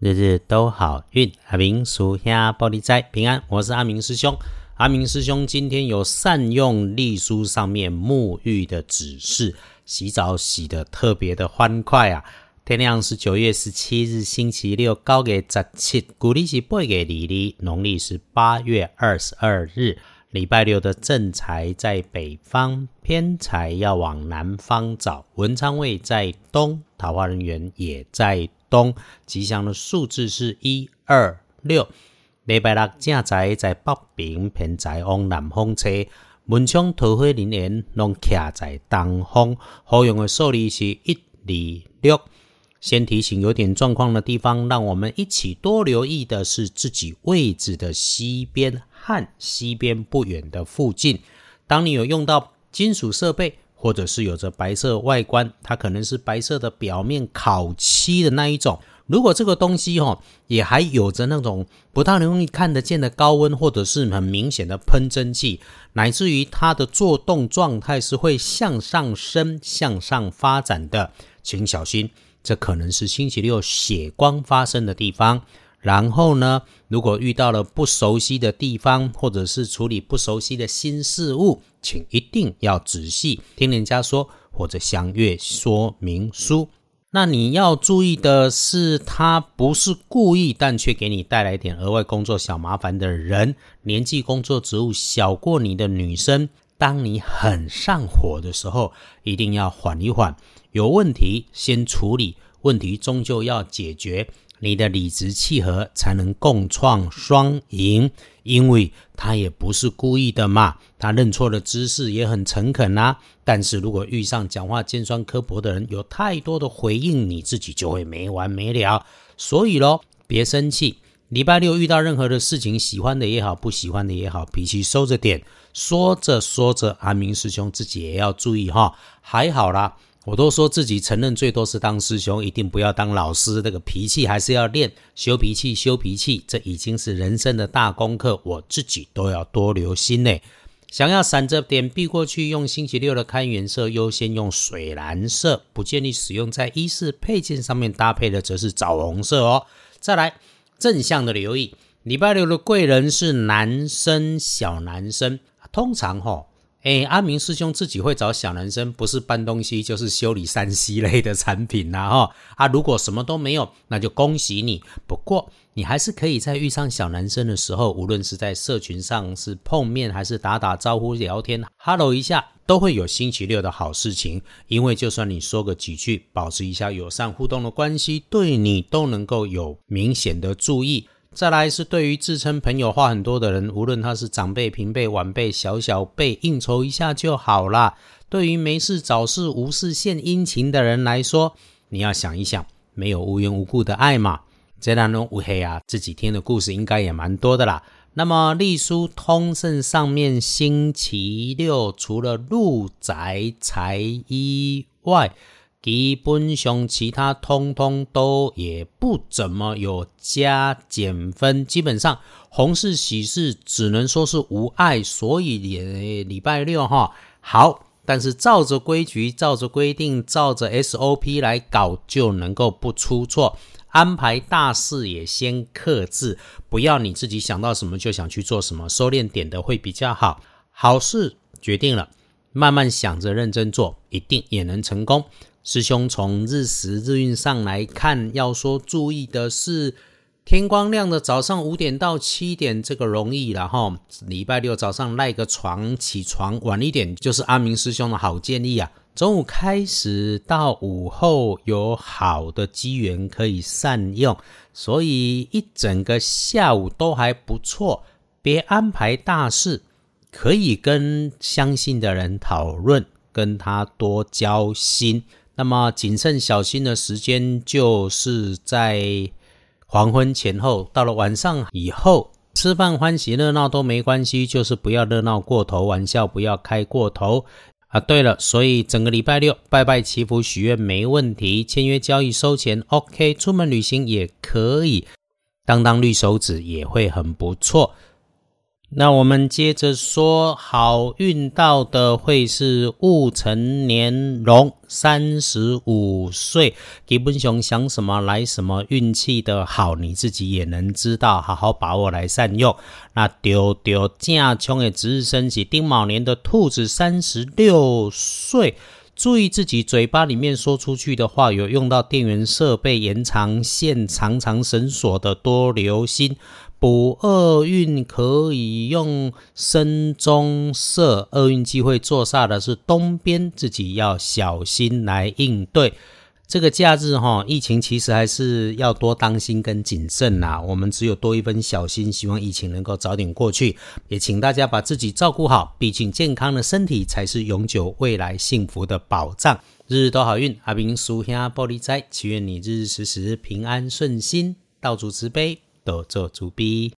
日日都好运，阿明属下玻璃斋平安。我是阿明师兄，阿明师兄今天有善用隶书上面沐浴的指示，洗澡洗得特别的欢快啊！天亮是九月十七日星期六，高给十七，古历是八月二日，农历是八月二十二日，礼拜六的正财在北方，偏财要往南方找，文昌位在东，桃花人员也在。东吉祥的数字是一二六。礼拜六正在在北边，偏在往南方车。门窗桃花人缘拢徛在东方。好用的数字是一二六。先提醒有点状况的地方，让我们一起多留意的是自己位置的西边和西边不远的附近。当你有用到金属设备。或者是有着白色外观，它可能是白色的表面烤漆的那一种。如果这个东西哈，也还有着那种不太容易看得见的高温，或者是很明显的喷蒸汽，乃至于它的做动状态是会向上升、向上发展的，请小心，这可能是星期六血光发生的地方。然后呢，如果遇到了不熟悉的地方，或者是处理不熟悉的新事物，请一定要仔细听人家说，或者详阅说明书。那你要注意的是，他不是故意，但却给你带来点额外工作小麻烦的人。年纪、工作职务小过你的女生，当你很上火的时候，一定要缓一缓。有问题先处理，问题终究要解决。你的理直气和才能共创双赢，因为他也不是故意的嘛，他认错的姿势也很诚恳啊。但是如果遇上讲话尖酸刻薄的人，有太多的回应，你自己就会没完没了。所以咯，别生气。礼拜六遇到任何的事情，喜欢的也好，不喜欢的也好，脾气收着点。说着说着，阿明师兄自己也要注意哈。还好啦。我都说自己承认最多是当师兄，一定不要当老师。这个脾气还是要练，修脾气，修脾气，这已经是人生的大功课。我自己都要多留心呢。想要闪着点避过去，用星期六的开元色，优先用水蓝色，不建议使用在衣饰配件上面搭配的，则是枣红色哦。再来正向的留意，礼拜六的贵人是男生，小男生，通常哈。哎，阿明师兄自己会找小男生，不是搬东西就是修理三 C 类的产品呐哈。啊，如果什么都没有，那就恭喜你。不过你还是可以在遇上小男生的时候，无论是在社群上是碰面，还是打打招呼聊天哈喽一下，都会有星期六的好事情。因为就算你说个几句，保持一下友善互动的关系，对你都能够有明显的注意。再来是对于自称朋友话很多的人，无论他是长辈、平辈、晚辈、小小辈，应酬一下就好啦。对于没事找事、无事献殷勤的人来说，你要想一想，没有无缘无故的爱嘛。这当中乌黑啊，这几天的故事应该也蛮多的啦。那么隶书通胜上面，星期六除了入宅财以外，基本上其他通通都也不怎么有加减分，基本上红事喜事只能说是无碍，所以也礼拜六哈好，但是照着规矩、照着规定、照着 SOP 来搞就能够不出错。安排大事也先克制，不要你自己想到什么就想去做什么，收敛点的会比较好。好事决定了，慢慢想着认真做，一定也能成功。师兄从日时日运上来看，要说注意的是，天光亮的早上五点到七点，这个容易了哈。礼拜六早上赖个床，起床晚一点就是阿明师兄的好建议啊。中午开始到午后有好的机缘可以善用，所以一整个下午都还不错。别安排大事，可以跟相信的人讨论，跟他多交心。那么谨慎小心的时间，就是在黄昏前后，到了晚上以后，吃饭欢喜热闹都没关系，就是不要热闹过头，玩笑不要开过头啊。对了，所以整个礼拜六拜拜祈福许愿没问题，签约交易收钱 OK，出门旅行也可以，当当绿手指也会很不错。那我们接着说，好运到的会是戊辰年龙，三十五岁，基本上想什么来什么，运气的好，你自己也能知道，好好把握来善用。那丢丢正冲的值日生是丁卯年的兔子，三十六岁，注意自己嘴巴里面说出去的话，有用到电源设备、延长线、长长绳索的，多留心。补厄运可以用深棕色，厄运机会坐煞的是东边，自己要小心来应对。这个假日哈，疫情其实还是要多当心跟谨慎呐。我们只有多一分小心，希望疫情能够早点过去。也请大家把自己照顾好，毕竟健康的身体才是永久未来幸福的保障。日日都好运，阿明叔兄玻璃斋，祈愿你日日时时平安顺心，道主慈悲。多做主笔。